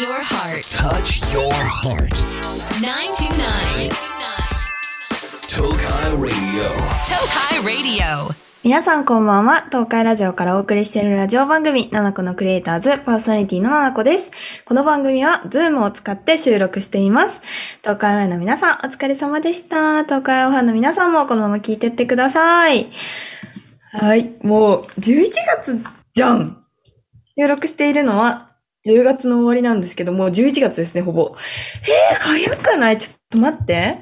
your heart. Touch your heart. 929. Tokai Radio. Tokai Radio. 皆さんこんばんは。東海ラジオからお送りしているラジオ番組、ナナコのクリエイターズ、パーソナリティのナナコです。この番組は、ズームを使って収録しています。東海オンエアの皆さん、お疲れ様でした。東海オンファンの皆さんもこのまま聞いてってください。はい。もう、11月じゃん収録しているのは、10月の終わりなんですけどもう、11月ですね、ほぼ。えー、早くない？ちょっと待って。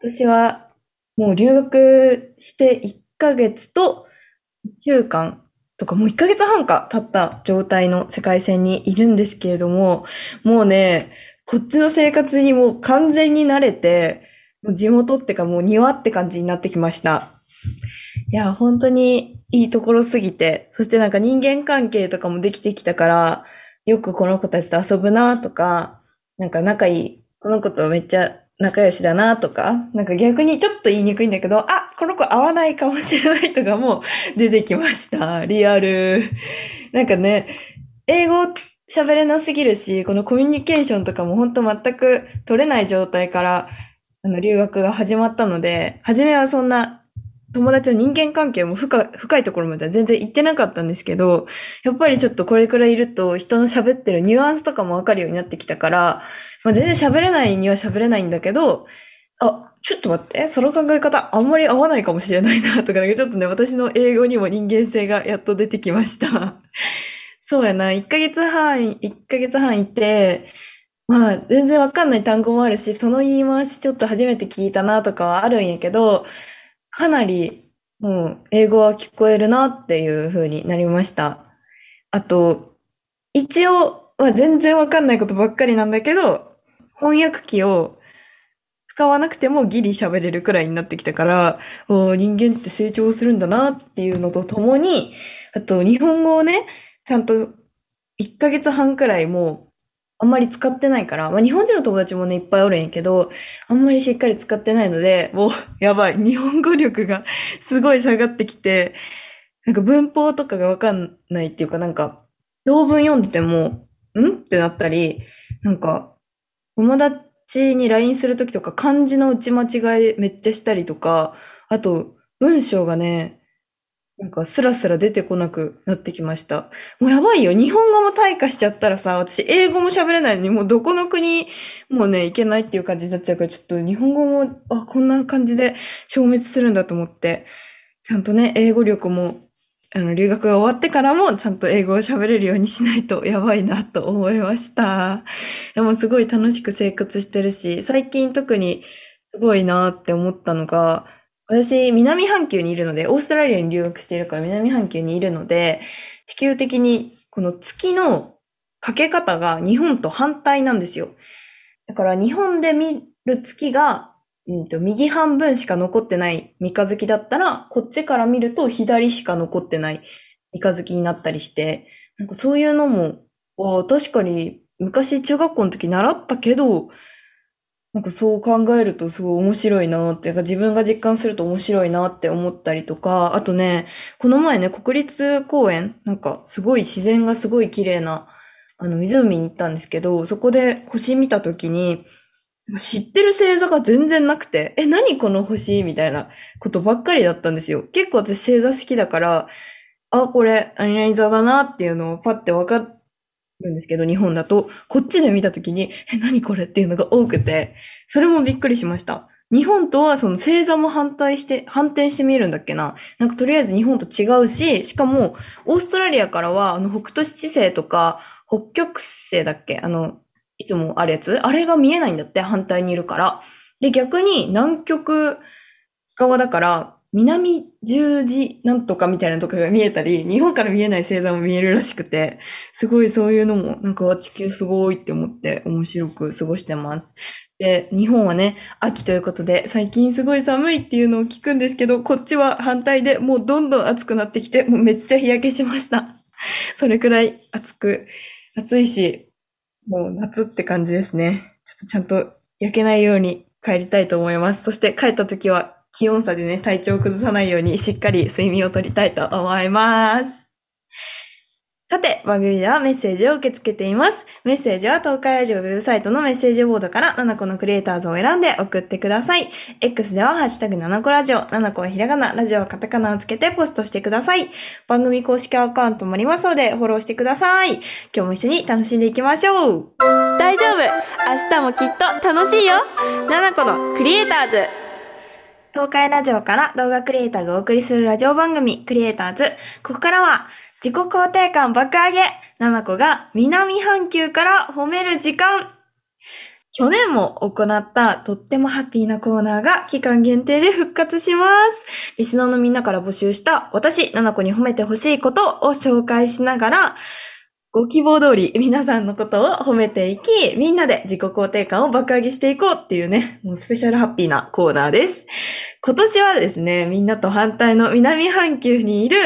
私は、もう留学して1ヶ月と1週間とかもう1ヶ月半か経った状態の世界線にいるんですけれども、もうね、こっちの生活にもう完全に慣れて、もう地元ってかもう庭って感じになってきました。いや、本当にいいところすぎて、そしてなんか人間関係とかもできてきたから、よくこの子たちと遊ぶなとか、なんか仲いい、この子とめっちゃ仲良しだなとか、なんか逆にちょっと言いにくいんだけど、あ、この子合わないかもしれないとかも出てきました。リアル。なんかね、英語喋れなすぎるし、このコミュニケーションとかも本当全く取れない状態から、あの、留学が始まったので、初めはそんな友達の人間関係も深い深いところまでは全然行ってなかったんですけど、やっぱりちょっとこれくらいいると人の喋ってるニュアンスとかもわかるようになってきたから、まあ、全然喋れないには喋れないんだけど、あ、ちょっと待って、その考え方あんまり合わないかもしれないなとか、なんかちょっとね、私の英語にも人間性がやっと出てきました。そうやな、1ヶ月半、1ヶ月半いて、まあ、全然わかんない単語もあるし、その言い回しちょっと初めて聞いたなとかはあるんやけど、かなり、もう、英語は聞こえるなっていう風になりました。あと、一応、まあ、全然わかんないことばっかりなんだけど、翻訳機を使わなくてもギリ喋れるくらいになってきたから、人間って成長するんだなっていうのとともに、あと日本語をね、ちゃんと1ヶ月半くらいもうあんまり使ってないから、まあ日本人の友達もね、いっぱいおるんやけど、あんまりしっかり使ってないので、もう やばい、日本語力が すごい下がってきて、なんか文法とかがわかんないっていうか、なんか、同文読んでても、ん？ってなったり、なんか、友達に LINE するときとか漢字の打ち間違いめっちゃしたりとか、あと、文章がね、なんかスラスラ出てこなくなってきました。もうやばいよ。日本語も退化しちゃったらさ、私英語も喋れないのに、もうどこの国もうね、いけないっていう感じになっちゃうから、ちょっと日本語も、あ、こんな感じで消滅するんだと思って、ちゃんとね、英語力も、あの、留学が終わってからも、ちゃんと英語を喋れるようにしないとやばいなと思いました。でもすごい楽しく生活してるし、最近特にすごいなって思ったのが、私、南半球にいるので、オーストラリアに留学しているから南半球にいるので、地球的にこの月のかけ方が日本と反対なんですよ。だから日本で見る月が、うんと、右半分しか残ってない三日月だったら、こっちから見ると左しか残ってない三日月になったりして、なんかそういうのも、あ確かに昔中学校の時習ったけど、なんかそう考えるとすごい面白いなって、なんか自分が実感すると面白いなって思ったりとか、あとね、この前ね、国立公園、なんかすごい自然がすごい綺麗な、あの湖に行ったんですけど、そこで星見たときに、知ってる星座が全然なくて、え、何この星？みたいなことばっかりだったんですよ。結構私星座好きだから、あ、これ、何々座だなっていうのをパッてわかってるんですけど、日本だと、こっちで見たときに、え、何これっていうのが多くて、それもびっくりしました。日本とはその星座も反対して、反転して見えるんだっけな。なんかとりあえず日本と違うし、しかも、オーストラリアからは、あの、北斗七星とか、北極星だっけ？あの、いつもあるやつ？あれが見えないんだって、反対にいるから。で、逆に南極側だから、南十字なんとかみたいなとかが見えたり、日本から見えない星座も見えるらしくて、すごいそういうのも、なんか地球すごいって思って面白く過ごしてます。で、日本はね、秋ということで、最近すごい寒いっていうのを聞くんですけど、こっちは反対でもうどんどん暑くなってきて、もうめっちゃ日焼けしました。それくらい暑く、暑いし、もう夏って感じですね。ちょっとちゃんと焼けないように帰りたいと思います。そして帰った時は気温差でね、体調を崩さないようにしっかり睡眠をとりたいと思います。さて、番組ではメッセージを受け付けています。メッセージは東海ラジオウェブサイトのメッセージボードから7個のクリエイターズを選んで送ってください。X ではハッシュタグ7個ラジオ、7個はひらがな、ラジオはカタカナをつけてポストしてください。番組公式アカウントもありますのでフォローしてください。今日も一緒に楽しんでいきましょう。大丈夫明日もきっと楽しいよ !7 個のクリエイターズ東海ラジオから動画クリエイターがお送りするラジオ番組クリエイターズ。ここからは自己肯定感爆上げ !7 個が南半球から褒める時間去年も行ったとってもハッピーなコーナーが期間限定で復活します。リスナーのみんなから募集した私、7個に褒めてほしいことを紹介しながら、ご希望通り皆さんのことを褒めていき、みんなで自己肯定感を爆上げしていこうっていうね、もうスペシャルハッピーなコーナーです。今年はですね、みんなと反対の南半球にいる、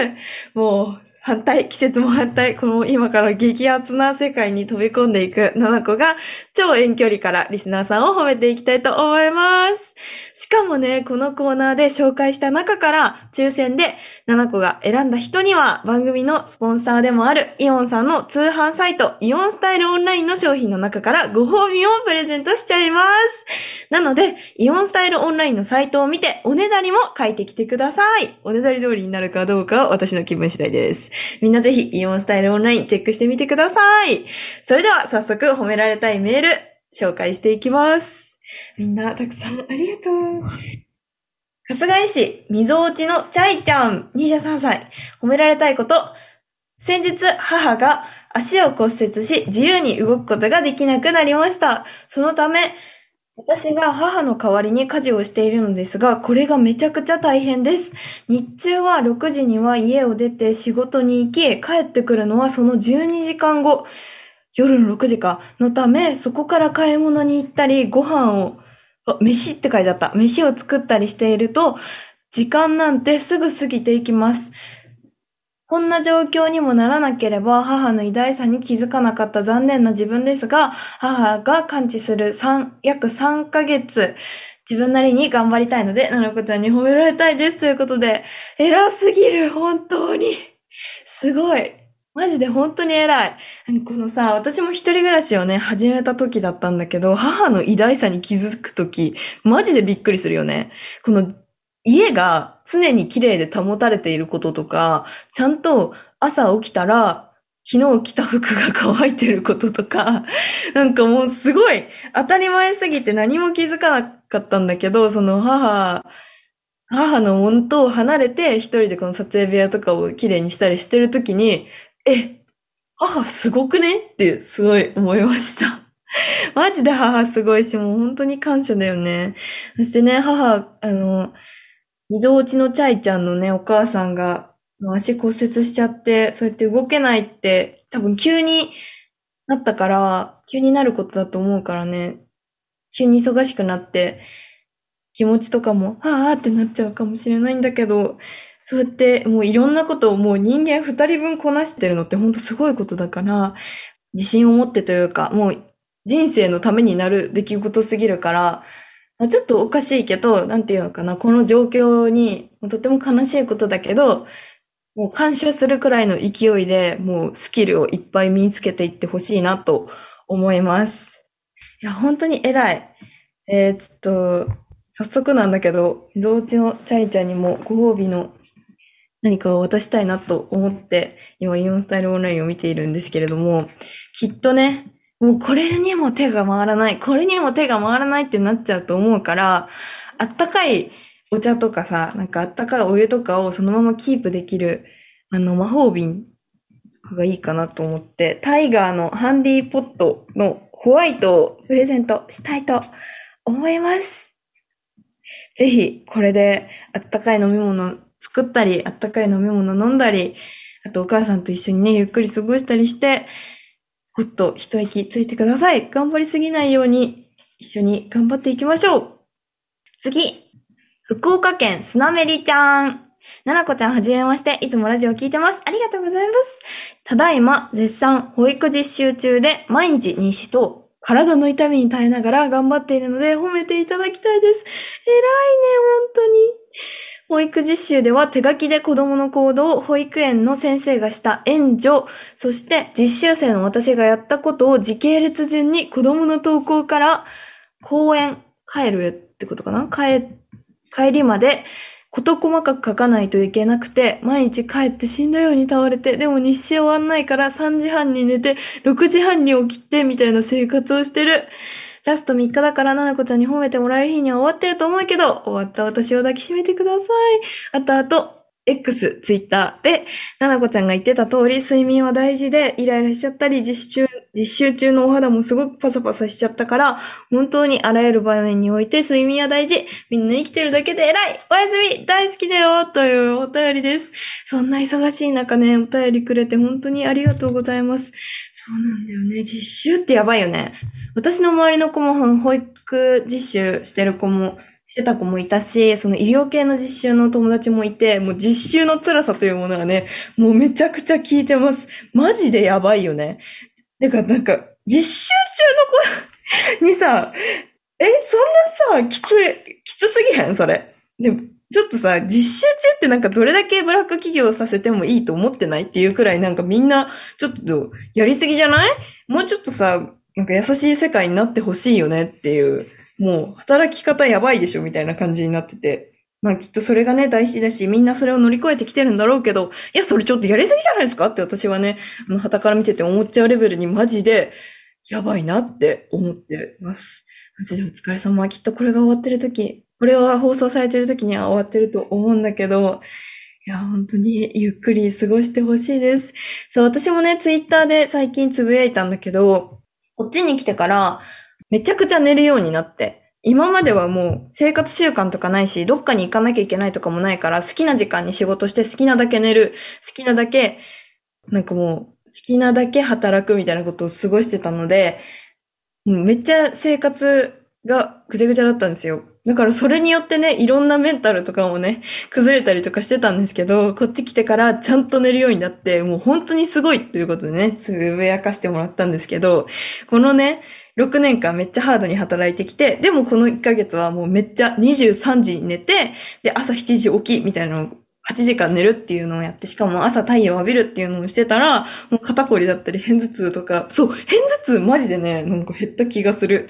もう反対、季節も反対、この今から激アツな世界に飛び込んでいく7個が超遠距離からリスナーさんを褒めていきたいと思います。しかもね、このコーナーで紹介した中から抽選で7個が選んだ人には番組のスポンサーでもあるイオンさんの通販サイトイオンスタイルオンラインの商品の中からご褒美をプレゼントしちゃいます。なので、イオンスタイルオンラインのサイトを見ておねだりも書いてきてください。おねだり通りになるかどうかは私の気分次第です。みんなぜひイオンスタイルオンラインチェックしてみてください。それでは早速褒められたいメール紹介していきます。みんなたくさんありがとう。春日井市、溝落ちのチャイちゃん、23歳。褒められたいこと。先日、母が足を骨折し、自由に動くことができなくなりました。そのため、私が母の代わりに家事をしているのですが、これがめちゃくちゃ大変です。日中は6時には家を出て仕事に行き、帰ってくるのはその12時間後、夜の6時か、のため、そこから買い物に行ったり、ご飯を、あ飯って書いてあった。飯を作ったりしていると、時間なんてすぐ過ぎていきます。こんな状況にもならなければ母の偉大さに気づかなかった残念な自分ですが、母が完治する3、約3ヶ月、自分なりに頑張りたいので、ななこちゃんに褒められたいです。ということで、偉すぎる、本当に。すごい。マジで本当に偉い。このさ、私も一人暮らしをね、始めた時だったんだけど、母の偉大さに気づく時、マジでびっくりするよね。この家が常に綺麗で保たれていることとか、ちゃんと朝起きたら、昨日着た服が乾いてることとか、なんかもうすごい当たり前すぎて何も気づかなかったんだけど、その母、母の元を離れて一人でこの撮影部屋とかを綺麗にしたりしてるときに、え、母すごくねってすごい思いました。マジで母すごいし、もう本当に感謝だよね。そしてね、母、あの、溝落ちのチャイちゃんのね、お母さんが、もう足骨折しちゃって、そうやって動けないって、多分急になったから、急になることだと思うからね、急に忙しくなって、気持ちとかも、ああってなっちゃうかもしれないんだけど、そうやってもういろんなことをもう人間二人分こなしてるのって本当すごいことだから、自信を持ってというか、もう人生のためになる出来事すぎるから、ちょっとおかしいけど、なんていうのかな、この状況にとても悲しいことだけど、もう感謝するくらいの勢いで、もうスキルをいっぱい身につけていってほしいなと思います。いや、本当に偉い。えー、ちょっと、早速なんだけど、溝落ちのチャイちゃんにもご褒美の何かを渡したいなと思って、今イオンスタイルオンラインを見ているんですけれども、きっとね、もうこれにも手が回らない、これにも手が回らないってなっちゃうと思うから、あったかいお茶とかさ、なんかあったかいお湯とかをそのままキープできる、あの魔法瓶がいいかなと思って、タイガーのハンディポットのホワイトをプレゼントしたいと思います。ぜひ、これであったかい飲み物作ったり、あったかい飲み物飲んだり、あとお母さんと一緒にね、ゆっくり過ごしたりして、ほっと一息ついてください。頑張りすぎないように、一緒に頑張っていきましょう。次、福岡県スナメリちゃん。ななこちゃんはじめまして、いつもラジオ聞いてます。ありがとうございます。ただいま、絶賛保育実習中で、毎日日誌と体の痛みに耐えながら頑張っているので、褒めていただきたいです。偉いね、本当に。保育実習では手書きで子供の行動を保育園の先生がした援助、そして実習生の私がやったことを時系列順に子供の投稿から公園、帰るってことかな？帰、帰りまで事細かく書かないといけなくて、毎日帰って死んだように倒れて、でも日誌終わんないから3時半に寝て、6時半に起きて、みたいな生活をしてる。ラスト3日だから、ななこちゃんに褒めてもらえる日には終わってると思うけど、終わった私を抱きしめてください。あとあと、X、ツイッターで、ななこちゃんが言ってた通り、睡眠は大事で、イライラしちゃったり、実習、実習中のお肌もすごくパサパサしちゃったから、本当にあらゆる場面において睡眠は大事。みんな生きてるだけで偉いおやすみ大好きだよというお便りです。そんな忙しい中ね、お便りくれて本当にありがとうございます。そうなんだよね。実習ってやばいよね。私の周りの子も保育実習してる子もしてた子もいたし、その医療系の実習の友達もいて、もう実習の辛さというものはね、もうめちゃくちゃ聞いてます。マジでやばいよね。てか、なんか、実習中の子 にさ、え、そんなさ、きつい、きつすぎへん？それ。で、ちょっとさ、実習中ってなんかどれだけブラック企業させてもいいと思ってないっていうくらいなんかみんな、ちょっとやりすぎじゃない？もうちょっとさ、なんか優しい世界になってほしいよねっていう。もう働き方やばいでしょみたいな感じになってて。まあきっとそれがね大事だし、みんなそれを乗り越えてきてるんだろうけど、いや、それちょっとやりすぎじゃないですかって私はね、あの、旗から見てて思っちゃうレベルにマジでやばいなって思ってます。マジでお疲れ様。きっとこれが終わってる時、これが放送されてる時には終わってると思うんだけど、いや、本当にゆっくり過ごしてほしいです。そう、私もね、ツイッターで最近つぶやいたんだけど、こっちに来てから、めちゃくちゃ寝るようになって。今まではもう生活習慣とかないし、どっかに行かなきゃいけないとかもないから、好きな時間に仕事して好きなだけ寝る、好きなだけ、なんかもう、好きなだけ働くみたいなことを過ごしてたので、めっちゃ生活がぐちゃぐちゃだったんですよ。だからそれによってね、いろんなメンタルとかもね、崩れたりとかしてたんですけど、こっち来てからちゃんと寝るようになって、もう本当にすごいということでね、つぶやかしてもらったんですけど、このね、6年間めっちゃハードに働いてきて、でもこの1ヶ月はもうめっちゃ23時に寝て、で、朝7時起きみたいなのを8時間寝るっていうのをやって、しかも朝太陽浴びるっていうのをしてたら、もう肩こりだったり、片頭痛とか、そう、片頭痛マジでね、なんか減った気がする。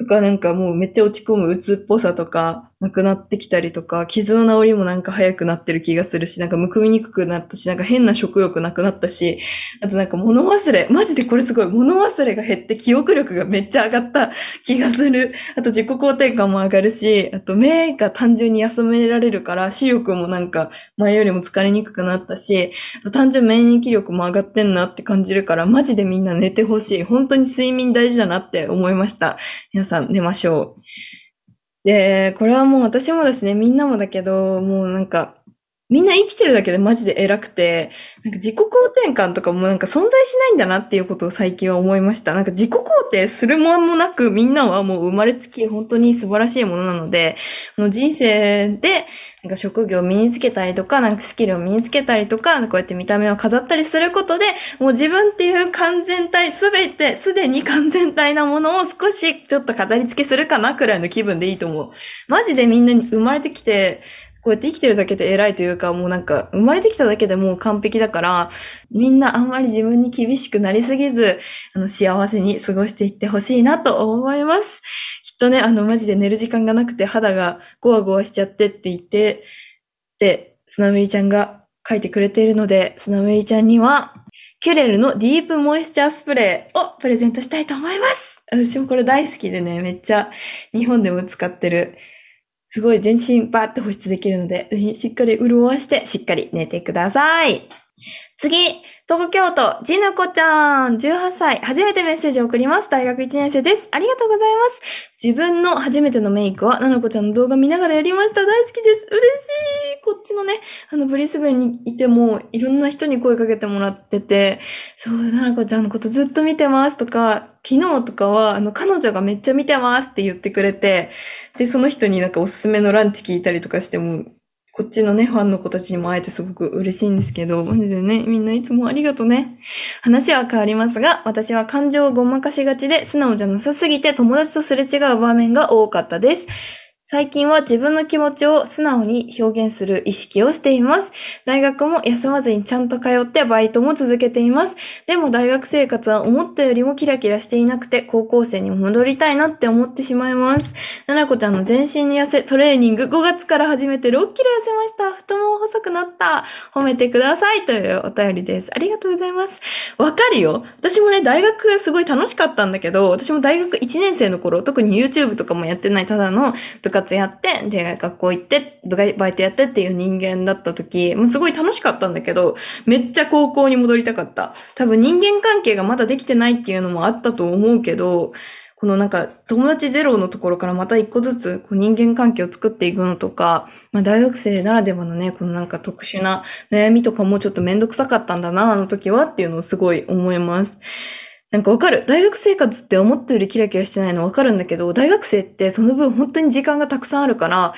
とかなんかもうめっちゃ落ち込む鬱っぽさとかなくなってきたりとか、傷の治りもなんか早くなってる気がするし、なんかむくみにくくなったし、なんか変な食欲なくなったし、あとなんか物忘れ、マジでこれすごい、物忘れが減って記憶力がめっちゃ上がった 気がする。あと自己肯定感も上がるし、あと目が単純に休められるから視力もなんか前よりも疲れにくくなったし、あと単純免疫力も上がってんなって感じるから、マジでみんな寝てほしい。本当に睡眠大事だなって思いました。さん寝ましょう。で、これはもう私もですね、みんなもだけど、もうなんか、みんな生きてるだけでマジで偉くて、なんか自己肯定感とかもなんか存在しないんだなっていうことを最近は思いました。なんか自己肯定するもんもなくみんなはもう生まれつき本当に素晴らしいものなので、この人生でなんか職業を身につけたりとか、なんかスキルを身につけたりとか、こうやって見た目を飾ったりすることで、もう自分っていう完全体、すべて、すでに完全体なものを少しちょっと飾り付けするかなくらいの気分でいいと思う。マジでみんなに生まれてきて、こうやって生きてるだけで偉いというか、もうなんか、生まれてきただけでもう完璧だから、みんなあんまり自分に厳しくなりすぎず、あの、幸せに過ごしていってほしいなと思います。きっとね、あの、マジで寝る時間がなくて肌がゴワゴワしちゃってって言って、で、スナメリちゃんが書いてくれているので、スナメリちゃんには、キュレルのディープモイスチャースプレーをプレゼントしたいと思います。私もこれ大好きでね、めっちゃ日本でも使ってる。すごい全身バーって保湿できるので、ぜひしっかり潤わして、しっかり寝てください。次、東京都、じぬこちゃん、18歳、初めてメッセージを送ります。大学1年生です。ありがとうございます。自分の初めてのメイクは、ななこちゃんの動画見ながらやりました。大好きです。嬉しい。こっちのね、あの、ブリスベンにいても、いろんな人に声かけてもらってて、そう、ななこちゃんのことずっと見てますとか、昨日とかは、あの、彼女がめっちゃ見てますって言ってくれて、で、その人になんかおすすめのランチ聞いたりとかしても、こっちのね、ファンの子たちにも会えてすごく嬉しいんですけど、マジでね、みんないつもありがとうね。話は変わりますが、私は感情をごまかしがちで、素直じゃなさすぎて友達とすれ違う場面が多かったです。最近は自分の気持ちを素直に表現する意識をしています。大学も休まずにちゃんと通ってバイトも続けています。でも大学生活は思ったよりもキラキラしていなくて、高校生に戻りたいなって思ってしまいます。ななこちゃんの全身に痩せトレーニング5月から始めて6キロ痩せました。太もも細くなった。褒めてくださいというお便りです。ありがとうございます。わかるよ。私もね、大学すごい楽しかったんだけど、私も大学1年生の頃、特に YouTube とかもやってないただの部活やって、で、学校行って、バイトやってっていう人間だった時、もうすごい楽しかったんだけど、めっちゃ高校に戻りたかった。多分人間関係がまだできてないっていうのもあったと思うけど、このなんか友達ゼロのところからまた一個ずつこう人間関係を作っていくのとか、まあ大学生ならではのね、このなんか特殊な悩みとかもちょっとめんどくさかったんだな、あの時はっていうのをすごい思います。なんかわかる。大学生活って思ったよりキラキラしてないのわかるんだけど、大学生ってその分本当に時間がたくさんあるから、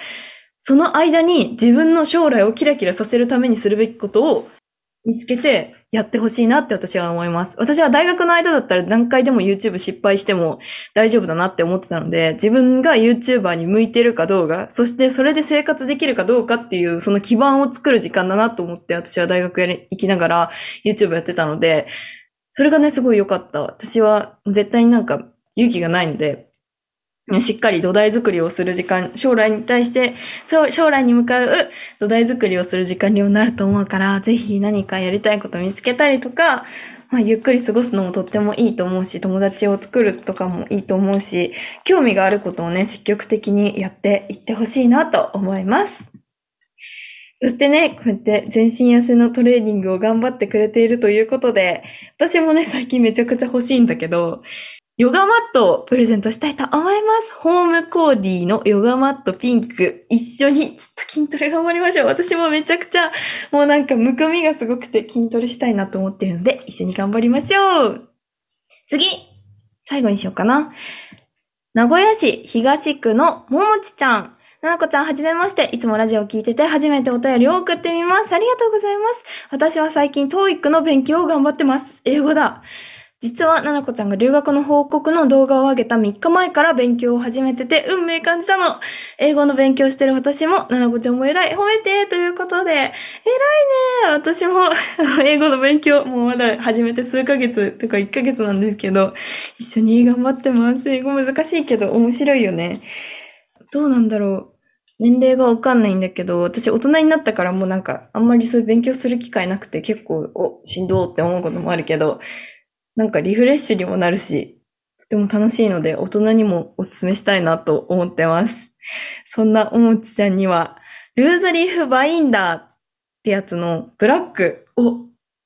その間に自分の将来をキラキラさせるためにするべきことを見つけてやってほしいなって私は思います。私は大学の間だったら何回でも YouTube 失敗しても大丈夫だなって思ってたので、自分が YouTuber に向いてるかどうか、そしてそれで生活できるかどうかっていうその基盤を作る時間だなと思って私は大学やり行きながら YouTube やってたので、それがね、すごい良かった。私は絶対になんか勇気がないので、しっかり土台作りをする時間、将来に対して、そう将来に向かう土台作りをする時間にもなると思うから、ぜひ何かやりたいこと見つけたりとか、まあ、ゆっくり過ごすのもとってもいいと思うし、友達を作るとかもいいと思うし、興味があることをね、積極的にやっていってほしいなと思います。そしてね、こうやって全身痩せのトレーニングを頑張ってくれているということで、私もね、最近めちゃくちゃ欲しいんだけど、ヨガマットをプレゼントしたいと思います。ホームコーディのヨガマットピンク。一緒にちょっと筋トレ頑張りましょう。私もめちゃくちゃ、もうなんかむくみがすごくて筋トレしたいなと思ってるので、一緒に頑張りましょう。次最後にしようかな。名古屋市東区のももちちゃん。ななこちゃんはじめまして。いつもラジオを聞いてて初めてお便りを送ってみます。ありがとうございます。私は最近 TOEIC の勉強を頑張ってます。英語だ。実は、ななこちゃんが留学の報告の動画を上げた3日前から勉強を始めてて、運命感じたの。英語の勉強してる私も、ななこちゃんも偉い、褒めてということで、偉いね私も、英語の勉強、もうまだ始めて数ヶ月とか1ヶ月なんですけど、一緒に頑張ってます。英語難しいけど面白いよね。どうなんだろう。年齢がわかんないんだけど、私大人になったからもうなんか、あんまりそういう勉強する機会なくて結構、お、しんどーって思うこともあるけど、なんかリフレッシュにもなるし、とても楽しいので大人にもお勧めしたいなと思ってます。そんなおもちちゃんには、ルーズリーフバインダーってやつのブラックを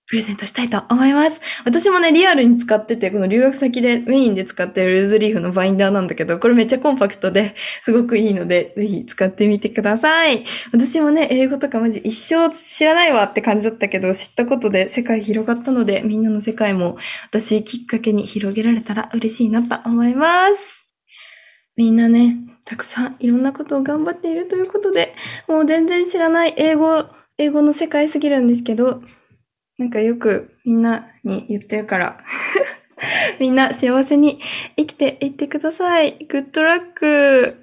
プレゼントしたいと思います。私もね、リアルに使ってて、この留学先でメインで使ってるルーズリーフのバインダーなんだけど、これめっちゃコンパクトですごくいいので、ぜひ使ってみてください。私もね、英語とかマジ一生知らないわって感じだったけど、知ったことで世界広がったので、みんなの世界も私きっかけに広げられたら嬉しいなと思います。みんなね、たくさんいろんなことを頑張っているということで、もう全然知らない英語、英語の世界すぎるんですけど、なんかよくみんなに言ってるから、みんな幸せに生きていってください。グッドラック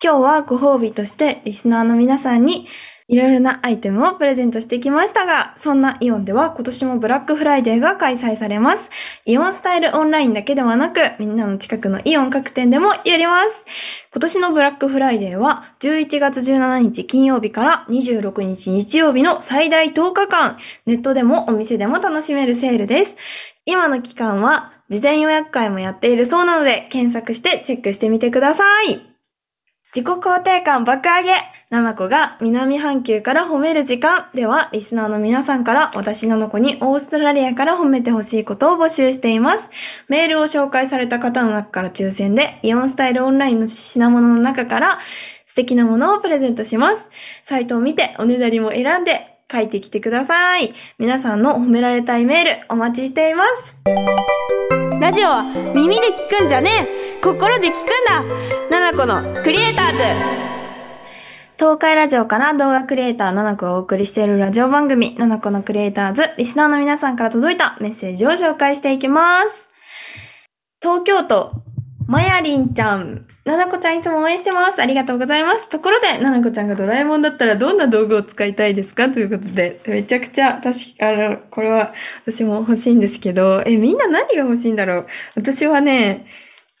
今日はご褒美としてリスナーの皆さんにいろいろなアイテムをプレゼントしてきましたが、そんなイオンでは今年もブラックフライデーが開催されます。イオンスタイルオンラインだけではなく、みんなの近くのイオン各店でもやります。今年のブラックフライデーは11月17日金曜日から26日日曜日の最大10日間、ネットでもお店でも楽しめるセールです。今の期間は事前予約会もやっているそうなので、検索してチェックしてみてください。自己肯定感爆上げななこが南半球から褒める時間では、リスナーの皆さんから私ななこにオーストラリアから褒めてほしいことを募集しています。メールを紹介された方の中から抽選で、イオンスタイルオンラインの品物の中から素敵なものをプレゼントします。サイトを見ておねだりも選んで書いてきてください。皆さんの褒められたいメールお待ちしています。ラジオは耳で聞くんじゃねえ心で聞くんだナナコのクリエイターズ東海ラジオから動画クリエイターナナコがお送りしているラジオ番組ナナコのクリエイターズリスナーの皆さんから届いたメッセージを紹介していきます。東京都まやりんちゃん。ななこちゃんいつも応援してます。ありがとうございます。ところで、ななこちゃんがドラえもんだったらどんな道具を使いたいですか？ということで、めちゃくちゃ、確か、あの、これは私も欲しいんですけど、え、みんな何が欲しいんだろう？私はね、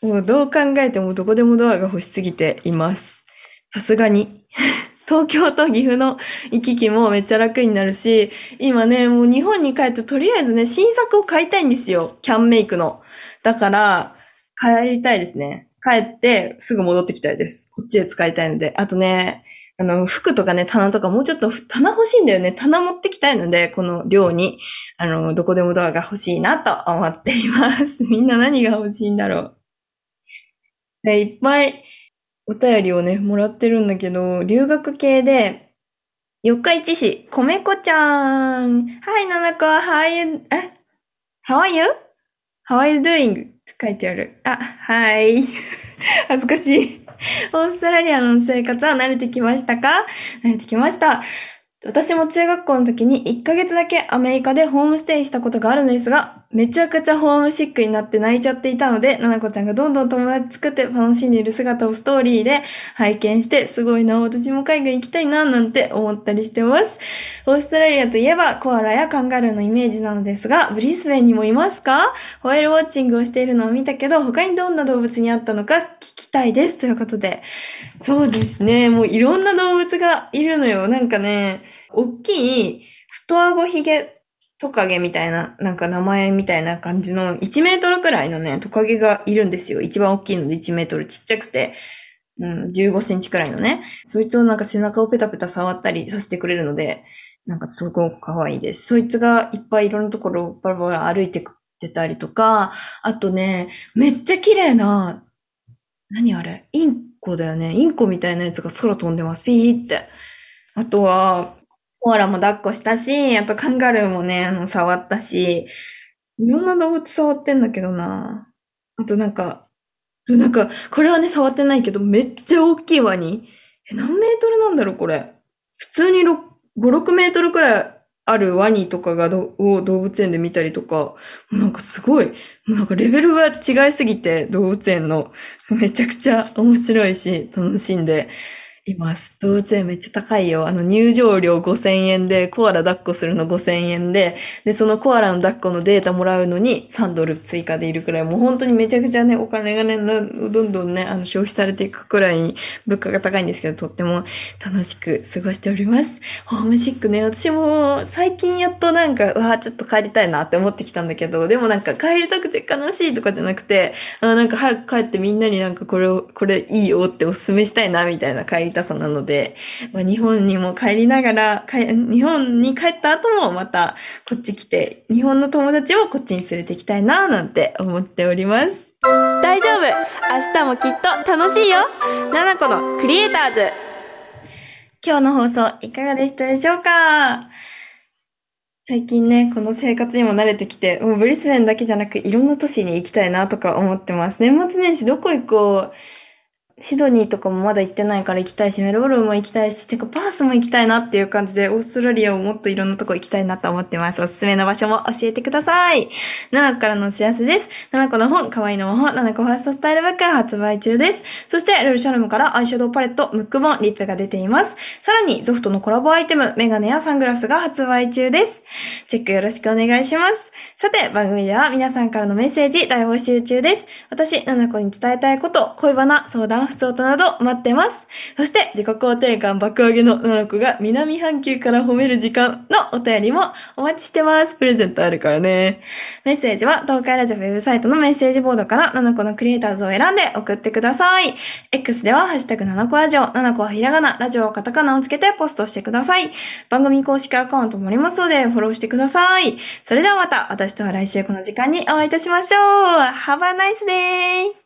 もうどう考えてもどこでもドアが欲しすぎています。さすがに。東京と岐阜の行き来もめっちゃ楽になるし、今ね、もう日本に帰ってとりあえずね、新作を買いたいんですよ。キャンメイクの。だから、帰りたいですね。帰ってすぐ戻ってきたいです。こっちで使いたいので。あとね、あの、服とかね、棚とかもうちょっと棚欲しいんだよね。棚持ってきたいので、この量に、あの、どこでもドアが欲しいなと思っています。みんな何が欲しいんだろう。でいっぱいお便りをね、もらってるんだけど、留学系で、四日市市、米子ちゃん。はい、ななこ、how are you, え ?how are you? how are you doing? って書いてある。あ、はい。恥ずかしい。オーストラリアの生活は慣れてきましたか？慣れてきました。私も中学校の時に1ヶ月だけアメリカでホームステイしたことがあるんですが、めちゃくちゃホームシックになって泣いちゃっていたので、ななこちゃんがどんどん友達作って楽しんでいる姿をストーリーで拝見して、すごいな、私も海外行きたいな、なんて思ったりしてます。オーストラリアといえばコアラやカンガルーのイメージなのですが、ブリスベンにもいますか？ホエールウォッチングをしているのを見たけど、他にどんな動物にあったのか聞きたいです。ということで。そうですね。もういろんな動物がいるのよ。なんかね、大きい太あごひげトカゲみたいな、なんか名前みたいな感じの1メートルくらいのね、トカゲがいるんですよ。一番大きいので1メートルちっちゃくて。うん、15センチくらいのね。そいつをなんか背中をペタペタ触ったりさせてくれるので、なんかすごく可愛いです。そいつがいっぱいいろんなところをバラバラ歩いてってたりとか、あとね、めっちゃ綺麗な、何あれ？インコだよね。インコみたいなやつが空飛んでます。ピーって。あとは、コアラも抱っこしたし、あとカンガルーもね、あの、触ったし、いろんな動物触ってんだけどな。あとなんか、なんか、これはね、触ってないけど、めっちゃ大きいワニ。え、何メートルなんだろう、これ。普通に6 5、6メートルくらいあるワニとかがを動物園で見たりとか、なんかすごい、なんかレベルが違いすぎて、動物園の。めちゃくちゃ面白いし、楽しんでいます。動物園めっちゃ高いよ。あの入場料5000円で、コアラ抱っこするの5000円で、で、そのコアラの抱っこのデータもらうのに3ドル追加でいるくらい、もう本当にめちゃくちゃね、お金がね、どんどんね、あの消費されていくくらいに物価が高いんですけど、とっても楽しく過ごしております。ホームシックね、私も最近やっとなんか、うわーちょっと帰りたいなって思ってきたんだけど、でもなんか帰りたくて悲しいとかじゃなくて、あのなんか早く帰ってみんなになんかこれを、これいいよっておすすめしたいなみたいな帰りたいさなので、まあ、日本にも帰りながら、日本に帰った後もまたこっち来て、日本の友達をこっちに連れて行きたいななんて思っております。大丈夫。明日もきっと楽しいよ。ナナコのクリエイターズ。今日の放送いかがでしたでしょうか？最近ね、この生活にも慣れてきて、もうブリスベンだけじゃなくいろんな都市に行きたいなとか思ってます。年末年始どこ行こう？シドニーとかもまだ行ってないから行きたいし、メルボルンも行きたいし、てかパースも行きたいなっていう感じで、オーストラリアをもっといろんなとこ行きたいなと思ってます。おすすめの場所も教えてください。ナナコからのお知らせです。ナナコの本、可愛いの本、ナナコファーストスタイルブック発売中です。そして、ルルシャルムからアイシャドウパレット、ムックボン、リップが出ています。さらに、ゾフトのコラボアイテム、メガネやサングラスが発売中です。チェックよろしくお願いします。さて、番組では皆さんからのメッセージ大募集中です。私、ナナコに伝えたいこと、恋バナ、相談、不相となど待ってます。そして、自己肯定感爆上げのナナコが南半球から褒める時間のお便りもお待ちしてます。プレゼントあるからね。メッセージは東海ラジオウェブサイトのメッセージボードからナナコのクリエイターズを選んで送ってください。X ではハッシュタグナナコラジオ、ナナコはひらがな、ラジオはカタカナをつけてポストしてください。番組公式アカウントもありますのでフォローしてください。それではまた私とは来週この時間にお会いいたしましょう。Have a nice day!